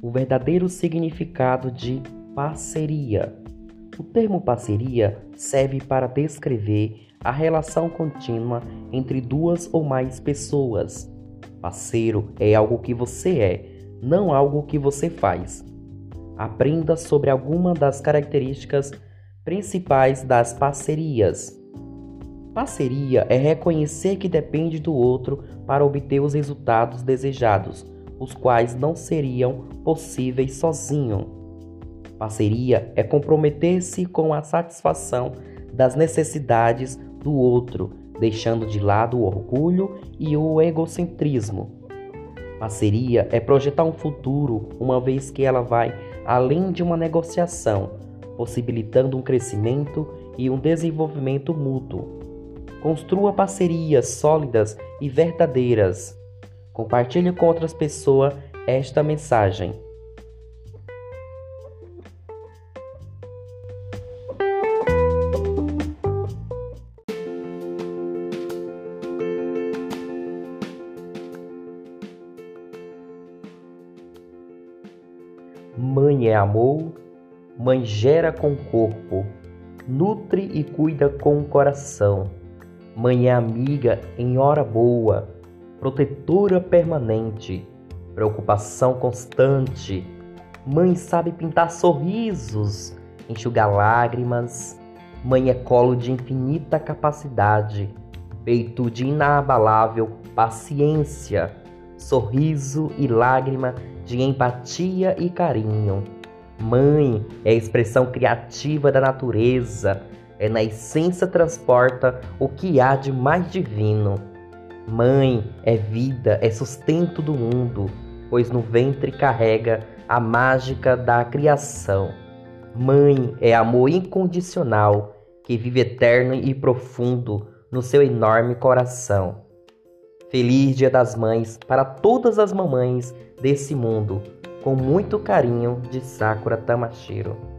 o verdadeiro significado de parceria. O termo parceria serve para descrever a relação contínua entre duas ou mais pessoas. Parceiro é algo que você é, não algo que você faz. Aprenda sobre alguma das características principais das parcerias. Parceria é reconhecer que depende do outro para obter os resultados desejados, os quais não seriam possíveis sozinho. Parceria é comprometer-se com a satisfação das necessidades do outro, deixando de lado o orgulho e o egocentrismo. Parceria é projetar um futuro, uma vez que ela vai além de uma negociação, possibilitando um crescimento e um desenvolvimento mútuo. Construa parcerias sólidas e verdadeiras. Compartilhe com outras pessoas esta mensagem. Mãe é amor, mãe gera com o corpo, nutre e cuida com o coração. Mãe é amiga em hora boa, protetora permanente, preocupação constante. Mãe sabe pintar sorrisos, enxugar lágrimas. Mãe é colo de infinita capacidade, peito de inabalável paciência, sorriso e lágrima de empatia e carinho. Mãe é a expressão criativa da natureza, é na essência transporta o que há de mais divino. Mãe é vida, é sustento do mundo, pois no ventre carrega a mágica da criação. Mãe é amor incondicional que vive eterno e profundo no seu enorme coração. Feliz Dia das Mães para todas as mamães desse mundo, com muito carinho de Sakura Tamashiro.